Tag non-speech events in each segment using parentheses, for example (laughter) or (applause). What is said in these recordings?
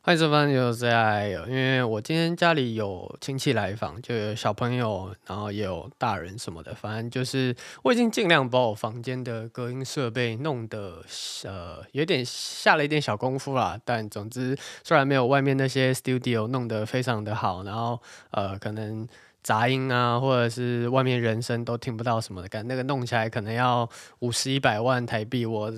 欢迎收看有在，因为我今天家里有亲戚来访，就有小朋友，然后也有大人什么的，反正就是我已经尽量把我房间的隔音设备弄得呃有点下了一点小功夫啦。但总之，虽然没有外面那些 studio 弄得非常的好，然后呃可能杂音啊，或者是外面人声都听不到什么的，感那个弄起来可能要五十一百万台币，我。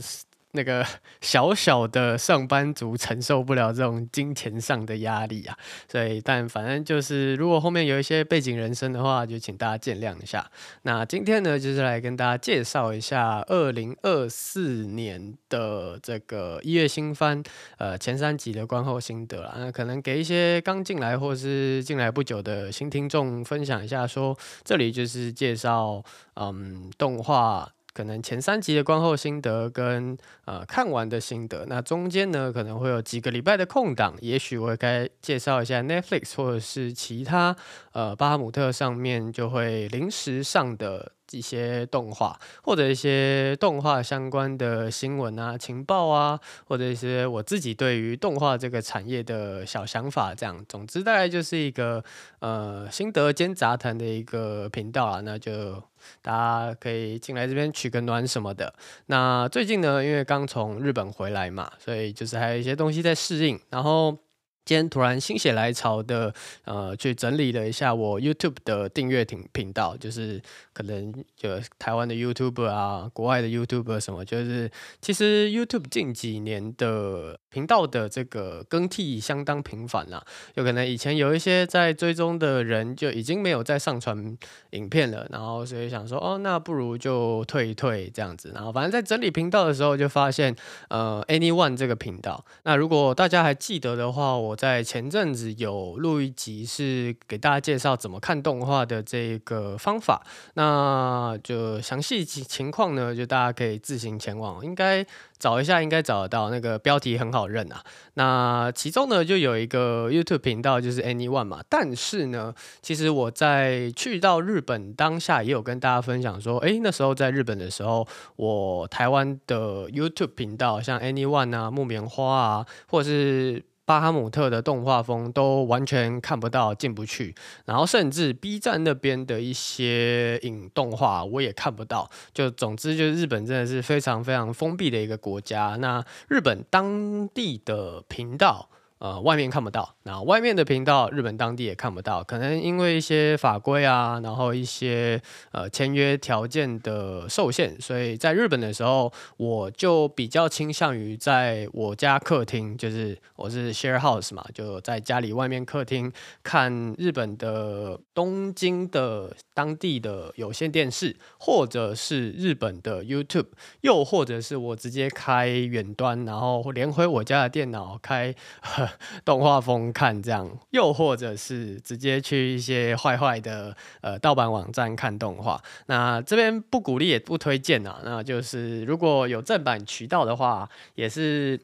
那个 (laughs) 小小的上班族承受不了这种金钱上的压力啊，所以但反正就是，如果后面有一些背景人声的话，就请大家见谅一下。那今天呢，就是来跟大家介绍一下二零二四年的这个一月新番，呃，前三集的观后心得啦。那可能给一些刚进来或是进来不久的新听众分享一下说，说这里就是介绍，嗯，动画。可能前三集的观后心得跟呃看完的心得，那中间呢可能会有几个礼拜的空档，也许我该介绍一下 Netflix 或者是其他呃巴哈姆特上面就会临时上的。一些动画或者一些动画相关的新闻啊、情报啊，或者一些我自己对于动画这个产业的小想法，这样，总之大概就是一个呃心得兼杂谈的一个频道啊。那就大家可以进来这边取个暖什么的。那最近呢，因为刚从日本回来嘛，所以就是还有一些东西在适应，然后。今天突然心血来潮的，呃，去整理了一下我 YouTube 的订阅频频道，就是可能就台湾的 YouTuber 啊，国外的 YouTuber 什么，就是其实 YouTube 近几年的频道的这个更替相当频繁啦，有可能以前有一些在追踪的人就已经没有再上传影片了，然后所以想说，哦，那不如就退一退这样子，然后反正在整理频道的时候就发现，呃，Anyone 这个频道，那如果大家还记得的话，我。在前阵子有录一集，是给大家介绍怎么看动画的这个方法。那那就详细情况呢，就大家可以自行前往，应该找一下，应该找得到。那个标题很好认啊。那其中呢，就有一个 YouTube 频道，就是 Anyone 嘛。但是呢，其实我在去到日本当下，也有跟大家分享说，诶，那时候在日本的时候，我台湾的 YouTube 频道，像 Anyone 啊、木棉花啊，或者是。巴哈姆特的动画风都完全看不到，进不去，然后甚至 B 站那边的一些影动画我也看不到。就总之，就是日本真的是非常非常封闭的一个国家。那日本当地的频道。呃，外面看不到，然后外面的频道，日本当地也看不到，可能因为一些法规啊，然后一些呃签约条件的受限，所以在日本的时候，我就比较倾向于在我家客厅，就是我是 share house 嘛，就在家里外面客厅看日本的东京的当地的有线电视，或者是日本的 YouTube，又或者是我直接开远端，然后连回我家的电脑开。(laughs) (laughs) 动画风看这样，又或者是直接去一些坏坏的呃盗版网站看动画。那这边不鼓励也不推荐啊。那就是如果有正版渠道的话，也是。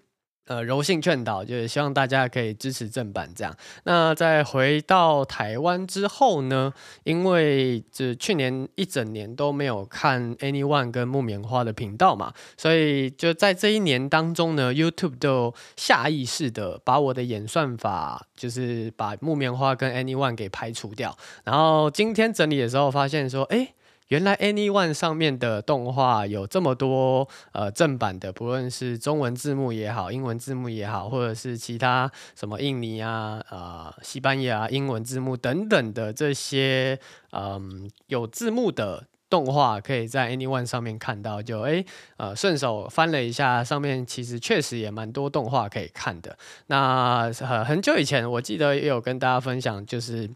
呃，柔性劝导就是希望大家可以支持正版这样。那在回到台湾之后呢，因为这去年一整年都没有看 Anyone 跟木棉花的频道嘛，所以就在这一年当中呢，YouTube 都下意识的把我的演算法，就是把木棉花跟 Anyone 给排除掉。然后今天整理的时候发现说，哎。原来 Anyone 上面的动画有这么多呃正版的，不论是中文字幕也好，英文字幕也好，或者是其他什么印尼啊、呃西班牙英文字幕等等的这些嗯有字幕的动画，可以在 Anyone 上面看到。就诶呃顺手翻了一下，上面其实确实也蛮多动画可以看的。那呃很久以前我记得也有跟大家分享，就是。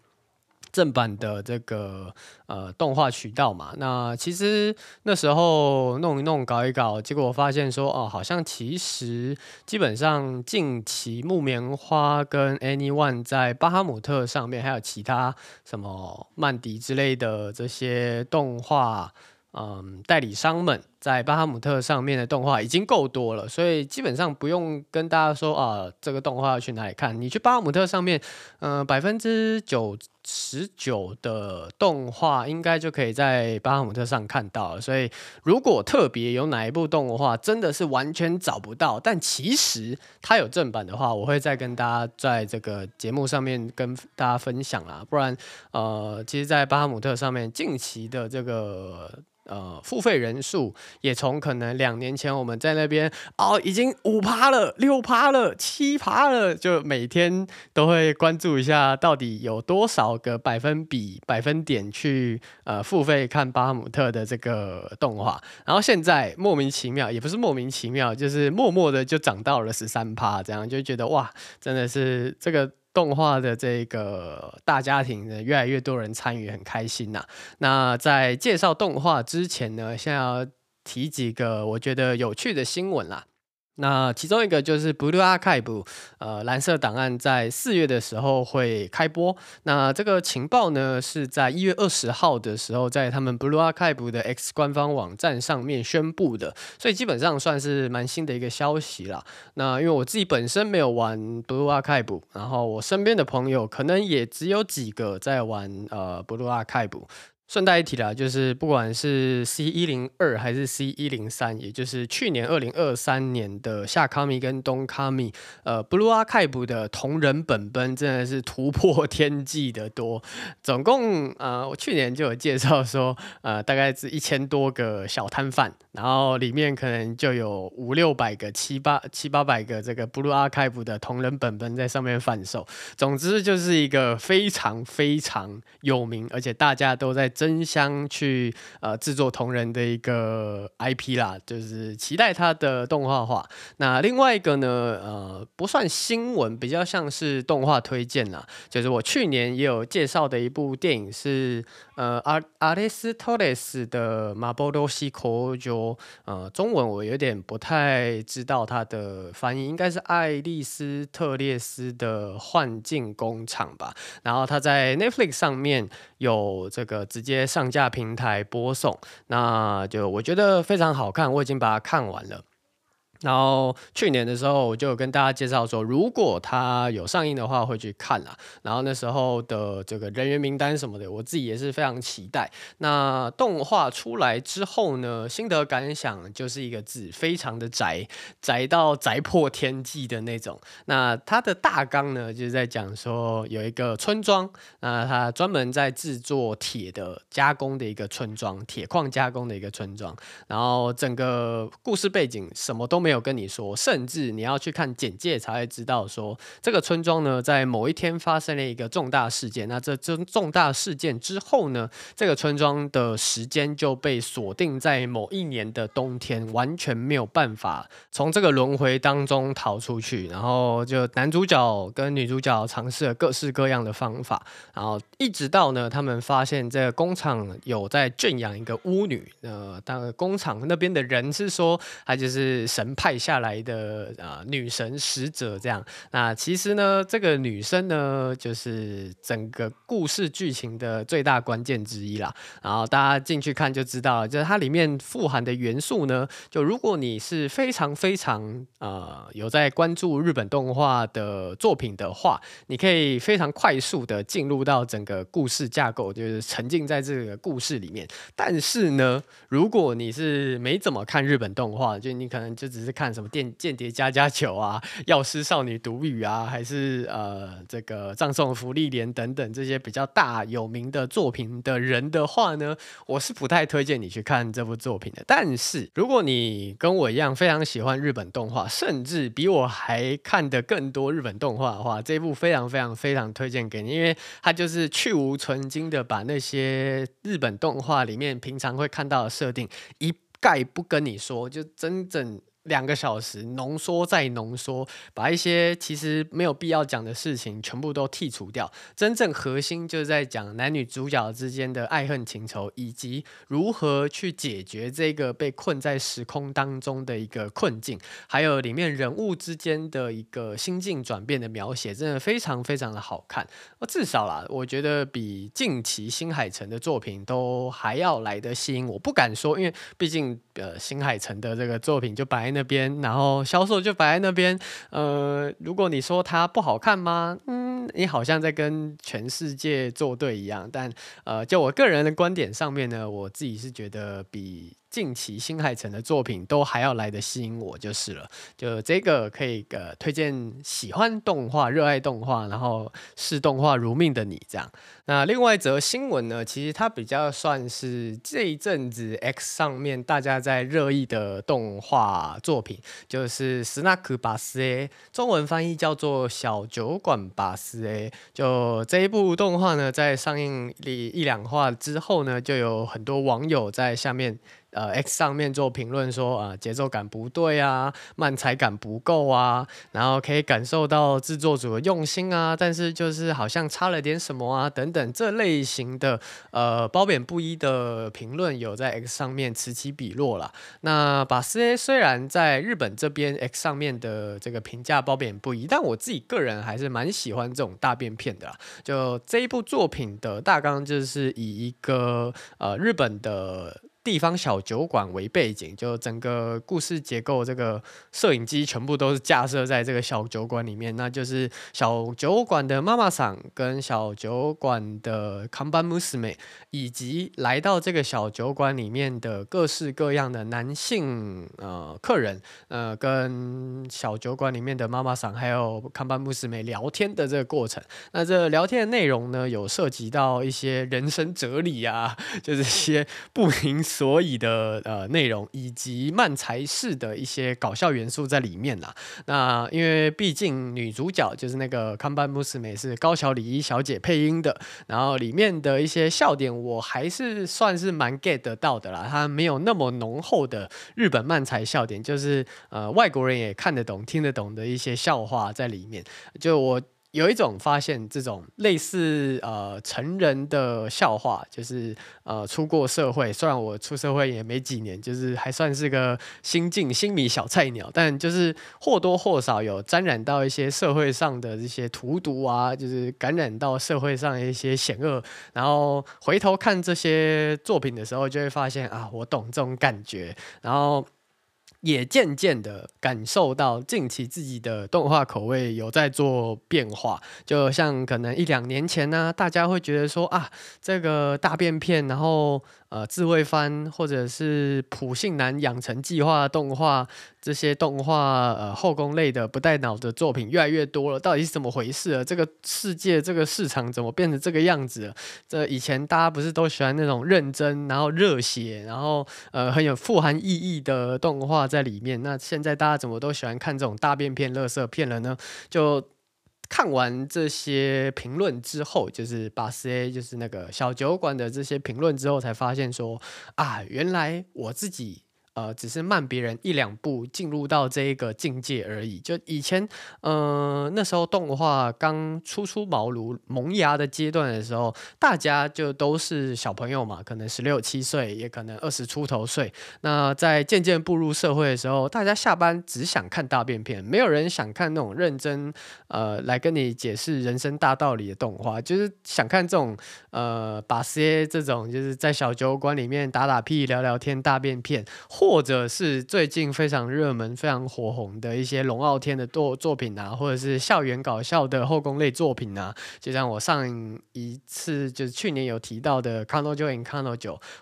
正版的这个呃动画渠道嘛，那其实那时候弄一弄搞一搞，结果我发现说哦，好像其实基本上近期木棉花跟 Anyone 在巴哈姆特上面，还有其他什么漫迪之类的这些动画嗯，代理商们在巴哈姆特上面的动画已经够多了，所以基本上不用跟大家说啊，这个动画要去哪里看。你去巴哈姆特上面，嗯，百分之九十九的动画应该就可以在巴哈姆特上看到了。所以，如果特别有哪一部动画真的是完全找不到，但其实它有正版的话，我会再跟大家在这个节目上面跟大家分享啦。不然，呃，其实，在巴哈姆特上面近期的这个。呃，付费人数也从可能两年前我们在那边哦，已经五趴了、六趴了、七趴了，就每天都会关注一下到底有多少个百分比、百分点去呃付费看巴哈姆特的这个动画，然后现在莫名其妙，也不是莫名其妙，就是默默的就涨到了十三趴，这样就觉得哇，真的是这个。动画的这个大家庭呢，越来越多人参与，很开心呐、那在介绍动画之前呢，先要提几个我觉得有趣的新闻啦。那其中一个就是《Blue Archive》，呃，蓝色档案在四月的时候会开播。那这个情报呢，是在一月二十号的时候，在他们《Blue Archive》的 X 官方网站上面宣布的，所以基本上算是蛮新的一个消息啦。那因为我自己本身没有玩《Blue Archive》，然后我身边的朋友可能也只有几个在玩呃《Blue Archive》。顺带一提啦，就是不管是 C 一零二还是 C 一零三，也就是去年二零二三年的夏卡米跟冬卡米，呃，Blue Archive 的同人本本真的是突破天际的多。(laughs) 总共呃，我去年就有介绍说，呃，大概是一千多个小摊贩，然后里面可能就有五六百个、七八七八百个这个 Blue Archive 的同人本本在上面贩售。总之就是一个非常非常有名，而且大家都在。争相去呃制作同人的一个 IP 啦，就是期待它的动画化。那另外一个呢，呃，不算新闻，比较像是动画推荐啦。就是我去年也有介绍的一部电影是呃阿阿列斯托雷斯的马波罗西科就呃中文我有点不太知道它的翻译，应该是爱丽丝特列斯的幻境工厂吧。然后它在 Netflix 上面有这个直接。接上架平台播送，那就我觉得非常好看，我已经把它看完了。然后去年的时候，我就有跟大家介绍说，如果它有上映的话，会去看啦。然后那时候的这个人员名单什么的，我自己也是非常期待。那动画出来之后呢，心得感想就是一个字，非常的宅，宅到宅破天际的那种。那它的大纲呢，就是在讲说有一个村庄，那它专门在制作铁的加工的一个村庄，铁矿加工的一个村庄。然后整个故事背景什么都没。没有跟你说，甚至你要去看简介才会知道说，这个村庄呢，在某一天发生了一个重大事件。那这这重大事件之后呢，这个村庄的时间就被锁定在某一年的冬天，完全没有办法从这个轮回当中逃出去。然后就男主角跟女主角尝试了各式各样的方法，然后一直到呢，他们发现这个工厂有在圈养一个巫女。呃，当工厂那边的人是说，他就是神。派下来的啊、女神使者这样，那其实呢，这个女生呢，就是整个故事剧情的最大关键之一啦。然后大家进去看就知道了，就是它里面富含的元素呢，就如果你是非常非常呃有在关注日本动画的作品的话，你可以非常快速的进入到整个故事架构，就是沉浸在这个故事里面。但是呢，如果你是没怎么看日本动画，就你可能就只是。看什么电间谍家家酒啊，药师少女毒语啊，还是呃这个葬送福利莲等等这些比较大有名的作品的人的话呢，我是不太推荐你去看这部作品的。但是如果你跟我一样非常喜欢日本动画，甚至比我还看得更多日本动画的话，这部非常非常非常推荐给你，因为它就是去无存菁的把那些日本动画里面平常会看到的设定一概不跟你说，就真正。两个小时浓缩再浓缩，把一些其实没有必要讲的事情全部都剔除掉。真正核心就是在讲男女主角之间的爱恨情仇，以及如何去解决这个被困在时空当中的一个困境，还有里面人物之间的一个心境转变的描写，真的非常非常的好看。至少啦，我觉得比近期新海诚的作品都还要来得吸引我。不敢说，因为毕竟呃新海诚的这个作品就白那边，然后销售就摆在那边。呃，如果你说它不好看吗？嗯，你好像在跟全世界作对一样。但呃，就我个人的观点上面呢，我自己是觉得比。近期新海诚的作品都还要来得吸引我就是了，就这个可以呃推荐喜欢动画、热爱动画，然后视动画如命的你这样。那另外一则新闻呢，其实它比较算是这一阵子 X 上面大家在热议的动画作品，就是《スナックバスへ》，中文翻译叫做《小酒馆巴斯 A》。就这一部动画呢，在上映一一两话之后呢，就有很多网友在下面。 呃，X 上面做评论说啊，节奏感不对啊，慢踩感不够啊，然后可以感受到制作组的用心啊，但是就是好像差了点什么啊，等等这类型的呃褒贬不一的评论有在 X 上面此起彼落了。那把 C A 虽然在日本这边 X 上面的这个评价褒贬不一，但我自己个人还是蛮喜欢这种大便片的啦。就这一部作品的大纲就是以一个呃日本的。地方小酒馆为背景，就整个故事结构，这个摄影机全部都是架设在这个小酒馆里面，那就是小酒馆的妈妈桑跟小酒馆的看板娘，以及来到这个小酒馆里面的各式各样的男性呃客人，呃，跟小酒馆里面的妈妈桑还有看板娘聊天的这个过程。那这聊天的内容呢，有涉及到一些人生哲理啊，(laughs) 就是一些不明。所以的呃内容以及漫才式的一些搞笑元素在里面啦。那因为毕竟女主角就是那个看板娘是高桥李依小姐配音的，然后里面的一些笑点我还是算是蛮 get 得到的啦。它没有那么浓厚的日本漫才笑点，就是呃外国人也看得懂、听得懂的一些笑话在里面。就我。有一种发现，这种类似呃成人的笑话，就是呃出过社会，虽然我出社会也没几年，就是还算是个新进新米小菜鸟，但就是或多或少有沾染到一些社会上的这些荼毒啊，就是感染到社会上一些险恶，然后回头看这些作品的时候，就会发现啊，我懂这种感觉，然后。也渐渐的感受到近期自己的动画口味有在做变化，就像可能一两年前呢、大家会觉得说啊，这个大便片，然后。呃，自慰番或者是普信男养成计划动画这些动画呃后宫类的不带脑的作品越来越多了，到底是怎么回事啊？这个世界这个市场怎么变成这个样子了？这以前大家不是都喜欢那种认真然后热血然后呃很有富含意义的动画在里面？那现在大家怎么都喜欢看这种大便片、垃圾片了呢？就。看完这些评论之后，就是巴斯 A，就是那个小酒馆的这些评论之后，才发现说啊，原来我自己。呃，只是慢别人一两步进入到这一个境界而已。就以前，呃，那时候动画刚初出茅庐萌芽的阶段的时候，大家就都是小朋友嘛，可能十六七岁，也可能二十出头岁。那在渐渐步入社会的时候，大家下班只想看大便片，没有人想看那种认真呃来跟你解释人生大道理的动画，就是想看这种呃把些这种就是在小酒馆里面打打屁、聊聊天大便片。或或者是最近非常热门、非常火红的一些龙傲天的作作品啊，或者是校园搞笑的后宫类作品啊，就像我上一次就是去年有提到的《彼女 in 彼女》，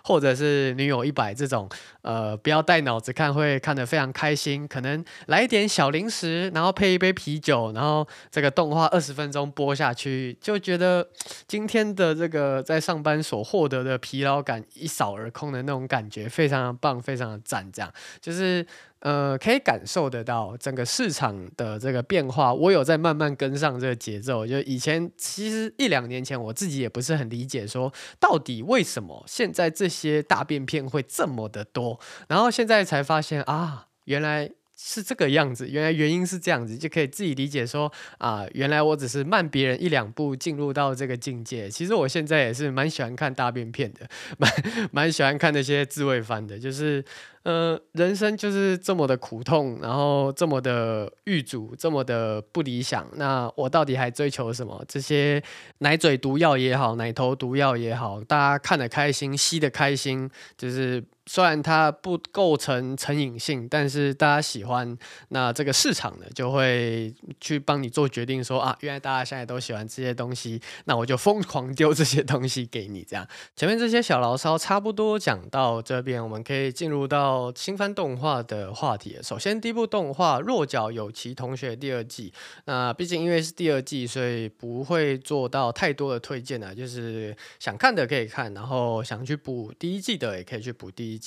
或者是《女友一百》这种，呃，不要带脑子看，会看得非常开心。可能来一点小零食，然后配一杯啤酒，然后这个动画二十分钟播下去，就觉得今天的这个在上班所获得的疲劳感一扫而空的那种感觉，非常的棒，非常的。赞，这样就是呃，可以感受得到整个市场的这个变化。我有在慢慢跟上这个节奏。就以前其实一两年前，我自己也不是很理解，说到底为什么现在这些大便片会这么的多。然后现在才发现啊，原来是这个样子，原来原因是这样子，就可以自己理解说啊，原来我只是慢别人一两步进入到这个境界。其实我现在也是蛮喜欢看大便片的，蛮蛮喜欢看那些自慰番的，就是。呃，人生就是这么的苦痛，然后这么的欲阻，这么的不理想。那我到底还追求什么？这些奶嘴毒药也好，奶头毒药也好，大家看得开心，吸得开心，就是。虽然它不构成成瘾性，但是大家喜欢，那这个市场呢就会去帮你做决定说，啊，原来大家现在都喜欢这些东西，那我就疯狂丢这些东西给你。这样，前面这些小牢骚差不多讲到这边，我们可以进入到新番动画的话题。首先，第一部动画《弱角有其同学》第二季，那毕竟因为是第二季，所以不会做到太多的推荐啊，就是想看的可以看，然后想去补第一季的也可以去补第一。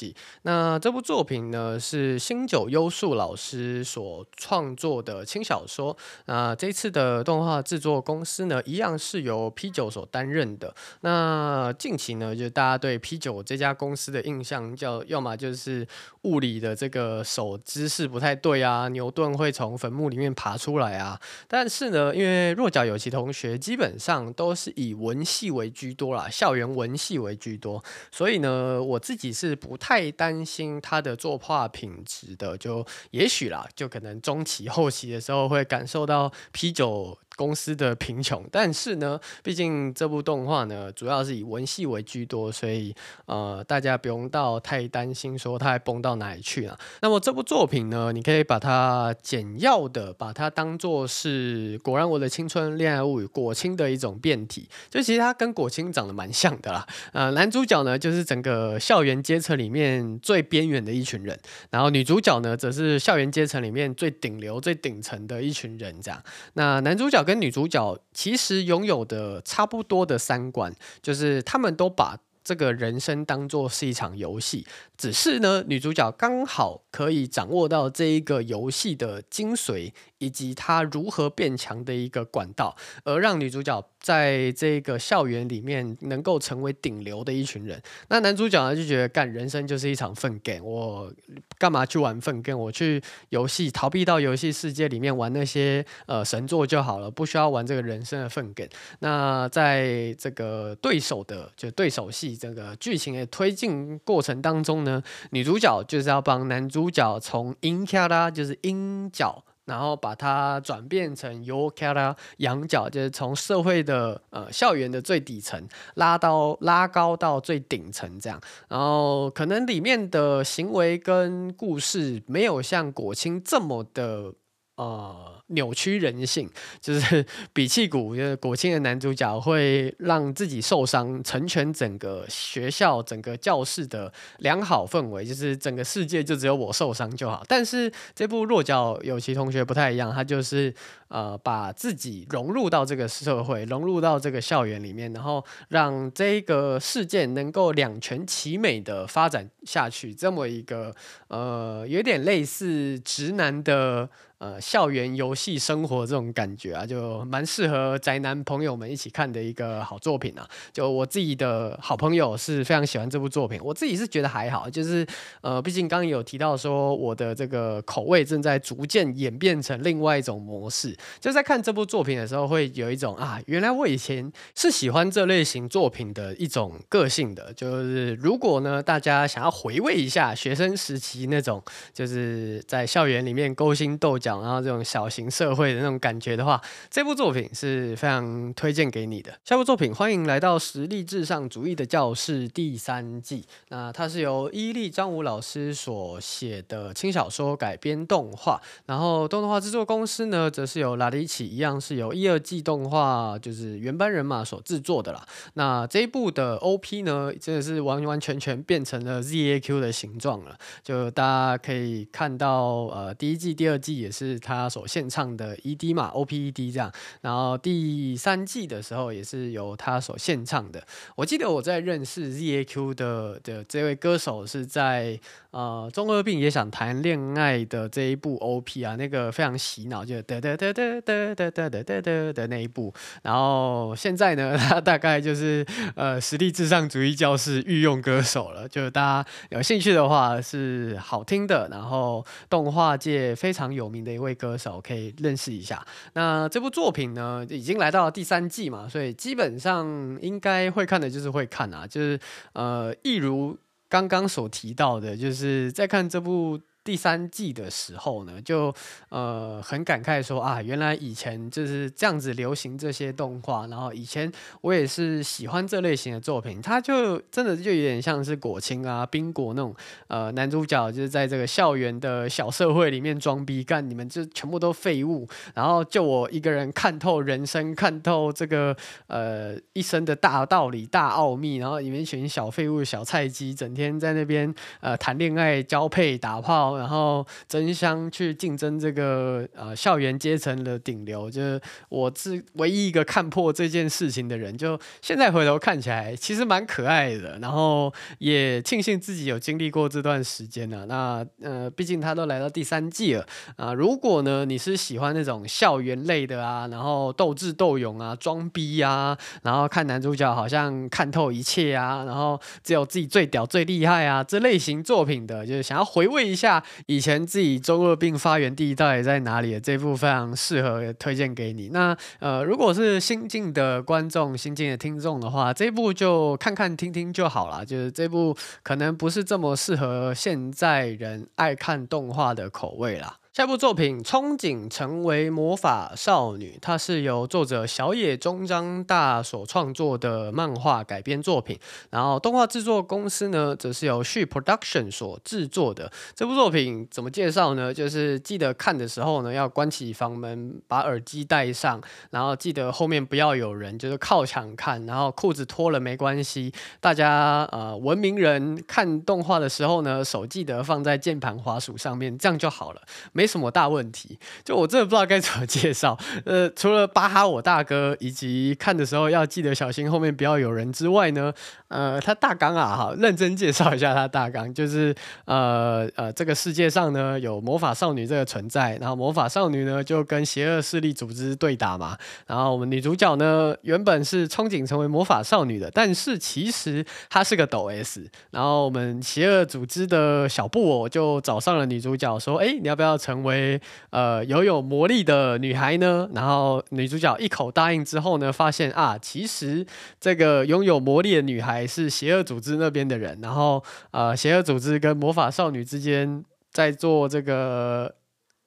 那这部作品呢，是新九优树老师所创作的轻小说。那这次的动画制作公司呢，一样是由 P 九所担任的。那近期呢，就大家对 P 九这家公司的印象叫，要么就是物理的这个手姿势不太对啊，牛顿会从坟墓里面爬出来啊。但是呢，因为弱角有其同学基本上都是以文戏为居多啦，校园文戏为居多，所以呢，我自己是不太担心他的作画品质的，就也许啦，就可能中期后期的时候会感受到啤酒。公司的贫穷，但是呢，毕竟这部动画呢，主要是以文戏为居多，所以呃，大家不用到太担心说它还崩到哪里去了。那么这部作品呢，你可以把它简要的把它当做是《果然我的青春恋爱物语》果青的一种变体，就其实它跟果青长得蛮像的啦。呃，男主角呢就是整个校园阶层里面最边缘的一群人，然后女主角呢则是校园阶层里面最顶流、最顶层的一群人，这样。那男主角。跟女主角其实拥有的差不多的三观，就是他们都把这个人生当做是一场游戏，只是呢，女主角刚好可以掌握到这一个游戏的精髓。以及他如何变强的一个管道，而让女主角在这个校园里面能够成为顶流的一群人。那男主角呢就觉得，干人生就是一场粪 game，我干嘛去玩粪 game？我去游戏逃避到游戏世界里面玩那些呃神作就好了，不需要玩这个人生的粪 game。那在这个对手的就对手戏这个剧情的推进过程当中呢，女主角就是要帮男主角从阴キャラ就是阴角。 然后把它转变成阳キャラ阳角，就是从社会的呃校园的最底层拉到拉高到最顶层这样。然后可能里面的行为跟故事没有像果青这么的 呃。扭曲人性，(laughs) 就是比气鼓，就是国庆的男主角会让自己受伤，成全整个学校、整个教室的良好氛围，就是整个世界就只有我受伤就好。但是这部弱角有其同学不太一样，他就是呃把自己融入到这个社会，融入到这个校园里面，然后让这个事件能够两全其美的发展下去，这么一个呃有点类似直男的。呃，校园游戏生活这种感觉啊，就蛮适合宅男朋友们一起看的一个好作品啊。就我自己的好朋友是非常喜欢这部作品，我自己是觉得还好。就是呃，毕竟刚刚有提到说，我的这个口味正在逐渐演变成另外一种模式。就在看这部作品的时候，会有一种啊，原来我以前是喜欢这类型作品的一种个性的。就是如果呢，大家想要回味一下学生时期那种，就是在校园里面勾心斗角。然后这种小型社会的那种感觉的话，这部作品是非常推荐给你的。下部作品欢迎来到实力至上主义的教室第三季。那它是由伊利张武老师所写的轻小说改编动画，然后动画制作公司呢，则是由拉力奇一样是由一二季动画就是原班人马所制作的啦。那这一部的 OP 呢，真的是完完全全变成了 ZAQ 的形状了。就大家可以看到，呃，第一季、第二季也是。他所献唱的 ED 嘛，OPED 这样，然后第三季的时候也是由他所献唱的。我记得我在认识 ZAQ 的的这位歌手是在呃中二病也想谈恋爱的这一部 OP 啊，那个非常洗脑，就得得得哒哒哒哒哒哒哒的那一部，然后现在呢，(laughs) 他大概就是呃实力至上主义教室御用歌手了。就是大家有兴趣的话，是好听的，然后动画界非常有名的一位歌手，可以认识一下。那这部作品呢，已经来到了第三季嘛，所以基本上应该会看的就是会看啊，就是呃，一如刚刚所提到的，就是在看这部。第三季的时候呢，就呃很感慨说啊，原来以前就是这样子流行这些动画，然后以前我也是喜欢这类型的作品，它就真的就有点像是果青啊、冰果那种呃男主角，就是在这个校园的小社会里面装逼干，你们就全部都废物，然后就我一个人看透人生，看透这个呃一生的大道理、大奥秘，然后里面一群小废物、小菜鸡，整天在那边呃谈恋爱、交配、打炮。然后争相去竞争这个呃校园阶层的顶流，就是我是唯一一个看破这件事情的人。就现在回头看起来，其实蛮可爱的。然后也庆幸自己有经历过这段时间了。那呃，毕竟他都来到第三季了啊。如果呢你是喜欢那种校园类的啊，然后斗智斗勇啊、装逼啊，然后看男主角好像看透一切啊，然后只有自己最屌最厉害啊这类型作品的，就是想要回味一下。以前自己中二病发源地到底在哪里？这部非常适合推荐给你。那呃，如果是新进的观众、新进的听众的话，这部就看看听听就好了。就是这部可能不是这么适合现在人爱看动画的口味啦。下部作品《憧憬成为魔法少女》，它是由作者小野中章大所创作的漫画改编作品。然后动画制作公司呢，则是由 She Production 所制作的。这部作品怎么介绍呢？就是记得看的时候呢，要关起房门，把耳机戴上，然后记得后面不要有人，就是靠墙看，然后裤子脱了没关系。大家呃，文明人看动画的时候呢，手记得放在键盘滑鼠上面，这样就好了。没什么大问题，就我真的不知道该怎么介绍。(laughs) 呃，除了巴哈我大哥，以及看的时候要记得小心后面不要有人之外呢，呃，他大纲啊，哈，认真介绍一下他大纲，就是呃呃，这个世界上呢有魔法少女这个存在，然后魔法少女呢就跟邪恶势力组织对打嘛，然后我们女主角呢原本是憧憬成为魔法少女的，但是其实她是个抖 S，然后我们邪恶组织的小布偶就找上了女主角说，哎，你要不要成成为呃拥有魔力的女孩呢？然后女主角一口答应之后呢，发现啊，其实这个拥有魔力的女孩是邪恶组织那边的人。然后呃，邪恶组织跟魔法少女之间在做这个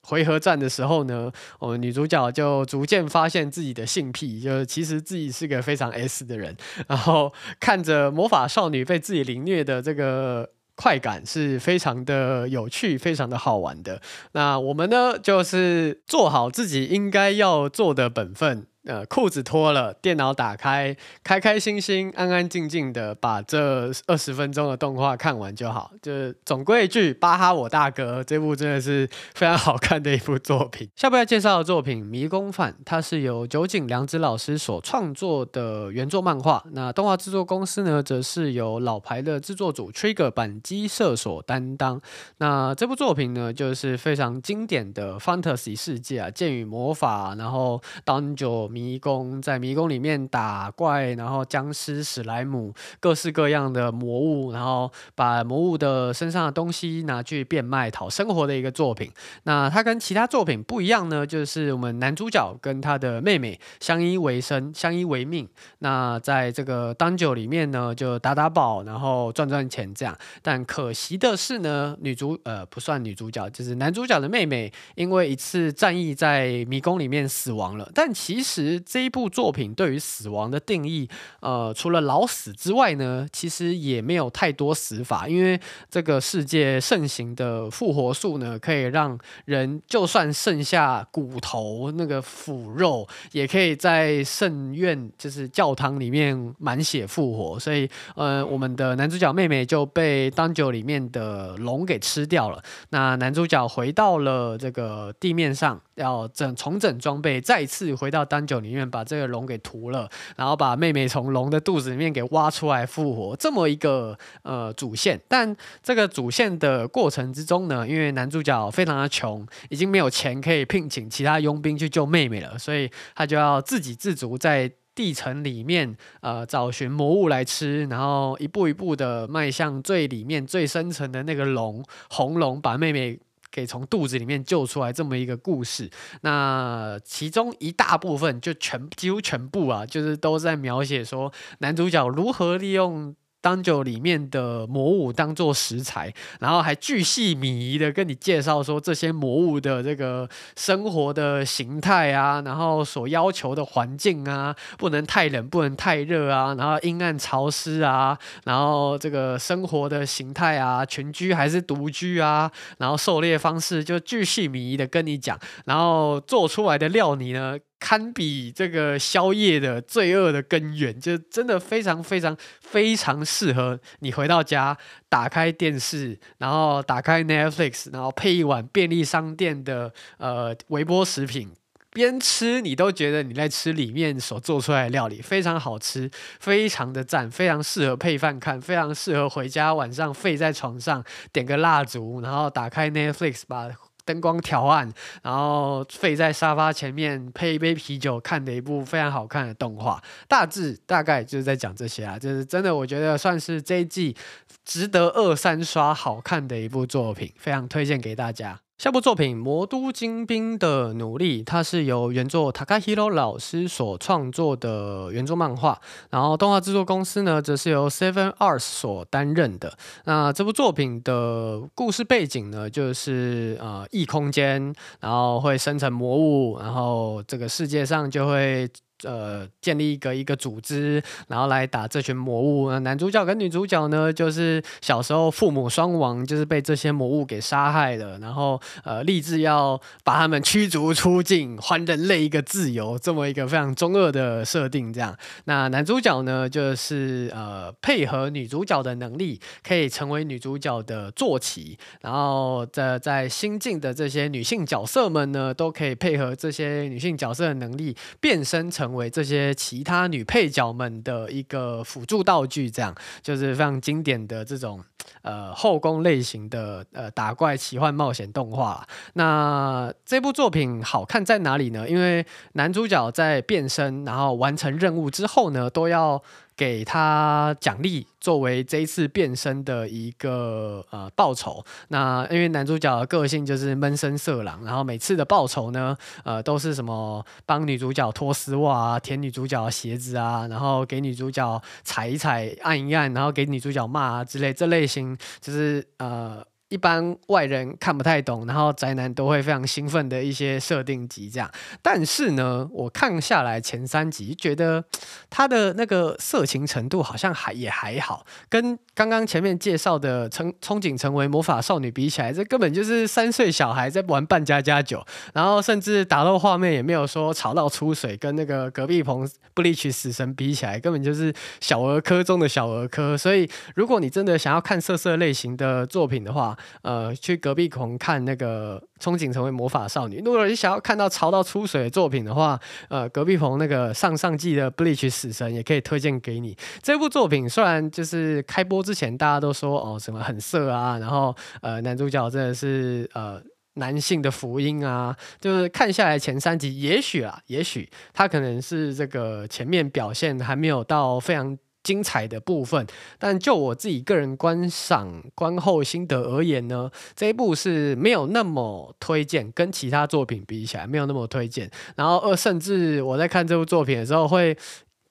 回合战的时候呢，我们女主角就逐渐发现自己的性癖，就是其实自己是个非常 S 的人。然后看着魔法少女被自己凌虐的这个。快感是非常的有趣，非常的好玩的。那我们呢，就是做好自己应该要做的本分。呃，裤子脱了，电脑打开，开开心心、安安静静的把这二十分钟的动画看完就好。就是总归一句，巴哈我大哥这部真的是非常好看的一部作品。下部要介绍的作品《迷宫饭》，它是由酒井良子老师所创作的原作漫画。那动画制作公司呢，则是由老牌的制作组 Trigger 板机社所担当。那这部作品呢，就是非常经典的 Fantasy 世界啊，剑与魔法，然后 Dungeon。迷宫，在迷宫里面打怪，然后僵尸、史莱姆，各式各样的魔物，然后把魔物的身上的东西拿去变卖讨生活的一个作品。那它跟其他作品不一样呢，就是我们男主角跟他的妹妹相依为生、相依为命。那在这个当酒里面呢，就打打宝，然后赚赚钱这样。但可惜的是呢，女主呃不算女主角，就是男主角的妹妹，因为一次战役在迷宫里面死亡了。但其实。其实这一部作品对于死亡的定义，呃，除了老死之外呢，其实也没有太多死法，因为这个世界盛行的复活术呢，可以让人就算剩下骨头那个腐肉，也可以在圣院就是教堂里面满血复活。所以，呃，我们的男主角妹妹就被当酒里面的龙给吃掉了。那男主角回到了这个地面上，要整重整装备，再次回到当酒里面把这个龙给屠了，然后把妹妹从龙的肚子里面给挖出来复活，这么一个呃主线。但这个主线的过程之中呢，因为男主角非常的穷，已经没有钱可以聘请其他佣兵去救妹妹了，所以他就要自给自足在。地层里面，呃，找寻魔物来吃，然后一步一步的迈向最里面、最深层的那个龙——红龙，把妹妹可以从肚子里面救出来，这么一个故事。那其中一大部分，就全几乎全部啊，就是都在描写说男主角如何利用。当酒里面的魔物当做食材，然后还巨细靡遗的跟你介绍说这些魔物的这个生活的形态啊，然后所要求的环境啊，不能太冷，不能太热啊，然后阴暗潮湿啊，然后这个生活的形态啊，群居还是独居啊，然后狩猎方式就巨细靡遗的跟你讲，然后做出来的料理呢，堪比这个宵夜的罪恶的根源，就真的非常非常非常适合你回到家，打开电视，然后打开 Netflix，然后配一碗便利商店的呃微波食品，边吃你都觉得你在吃里面所做出来的料理，非常好吃，非常的赞，非常适合配饭看，非常适合回家晚上废在床上点个蜡烛，然后打开 Netflix 把。灯光调暗，然后废在沙发前面配一杯啤酒看的一部非常好看的动画，大致大概就是在讲这些啊，就是真的，我觉得算是这一季值得二三刷好看的一部作品，非常推荐给大家。下部作品《魔都精兵的努力》，它是由原作 Takahiro 老师所创作的原作漫画，然后动画制作公司呢，则是由 Seven Arts 所担任的。那这部作品的故事背景呢，就是呃异空间，然后会生成魔物，然后这个世界上就会。呃，建立一个一个组织，然后来打这群魔物。那男主角跟女主角呢，就是小时候父母双亡，就是被这些魔物给杀害了。然后呃，立志要把他们驱逐出境，还人类一个自由，这么一个非常中二的设定。这样，那男主角呢，就是呃，配合女主角的能力，可以成为女主角的坐骑。然后在在新进的这些女性角色们呢，都可以配合这些女性角色的能力，变身成。成为这些其他女配角们的一个辅助道具，这样就是非常经典的这种呃后宫类型的呃打怪奇幻冒险动画。那这部作品好看在哪里呢？因为男主角在变身，然后完成任务之后呢，都要。给他奖励，作为这一次变身的一个呃报酬。那因为男主角的个性就是闷声色狼，然后每次的报酬呢，呃，都是什么帮女主角脱丝袜啊，舔女主角的鞋子啊，然后给女主角踩一踩、按一按，然后给女主角骂啊之类，这类型就是呃。一般外人看不太懂，然后宅男都会非常兴奋的一些设定集这样。但是呢，我看下来前三集，觉得他的那个色情程度好像还也还好，跟刚刚前面介绍的成憧憬成为魔法少女比起来，这根本就是三岁小孩在玩扮家家酒，然后甚至打斗画面也没有说吵到出水，跟那个隔壁棚布利奇死神比起来，根本就是小儿科中的小儿科。所以，如果你真的想要看色色类型的作品的话，呃，去隔壁棚看那个憧憬成为魔法少女。如果你想要看到潮到出水的作品的话，呃，隔壁棚那个上上季的《Bleach 死神》也可以推荐给你。这部作品虽然就是开播之前大家都说哦什么很色啊，然后呃男主角真的是呃男性的福音啊，就是看下来前三集，也许啊，也许他可能是这个前面表现还没有到非常。精彩的部分，但就我自己个人观赏观后心得而言呢，这一部是没有那么推荐，跟其他作品比起来没有那么推荐。然后呃，甚至我在看这部作品的时候会，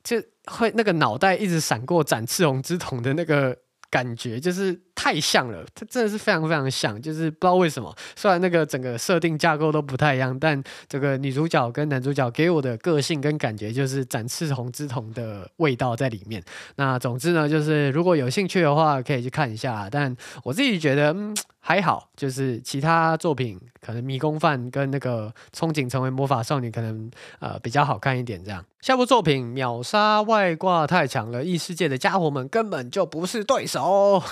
就会那个脑袋一直闪过斩赤红之瞳的那个感觉，就是。太像了，它真的是非常非常像，就是不知道为什么，虽然那个整个设定架构都不太一样，但这个女主角跟男主角给我的个性跟感觉就是斩赤红之瞳的味道在里面。那总之呢，就是如果有兴趣的话，可以去看一下。但我自己觉得，嗯，还好，就是其他作品可能迷宫饭跟那个憧憬成为魔法少女可能呃比较好看一点。这样，下部作品秒杀外挂太强了，异世界的家伙们根本就不是对手。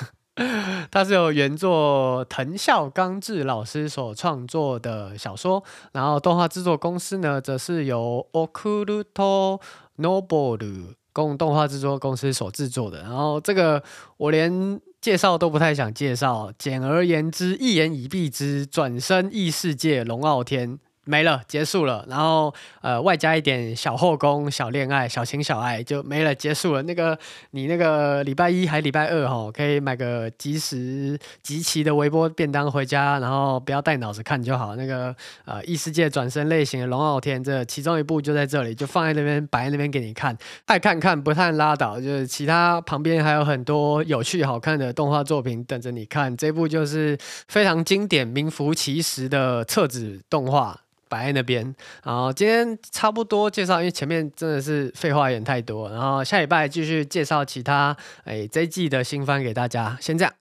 (laughs) 它是由原作藤校刚志老师所创作的小说，然后动画制作公司呢，则是由 Occult Noble 共动画制作公司所制作的。然后这个我连介绍都不太想介绍，简而言之，一言以蔽之，转生异世界龙傲天。没了，结束了，然后呃，外加一点小后宫、小恋爱、小情小爱就没了，结束了。那个你那个礼拜一还礼拜二哈，可以买个即时即期的微波便当回家，然后不要带脑子看就好。那个呃异世界转生类型的龙傲天，这其中一部就在这里，就放在那边摆在那边给你看，爱看看不看拉倒。就是其他旁边还有很多有趣好看的动画作品等着你看，这部就是非常经典、名副其实的册子动画。摆在那边，然后今天差不多介绍，因为前面真的是废话有点太多，然后下礼拜继续介绍其他哎这一季的新番给大家，先这样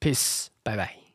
，peace，拜拜。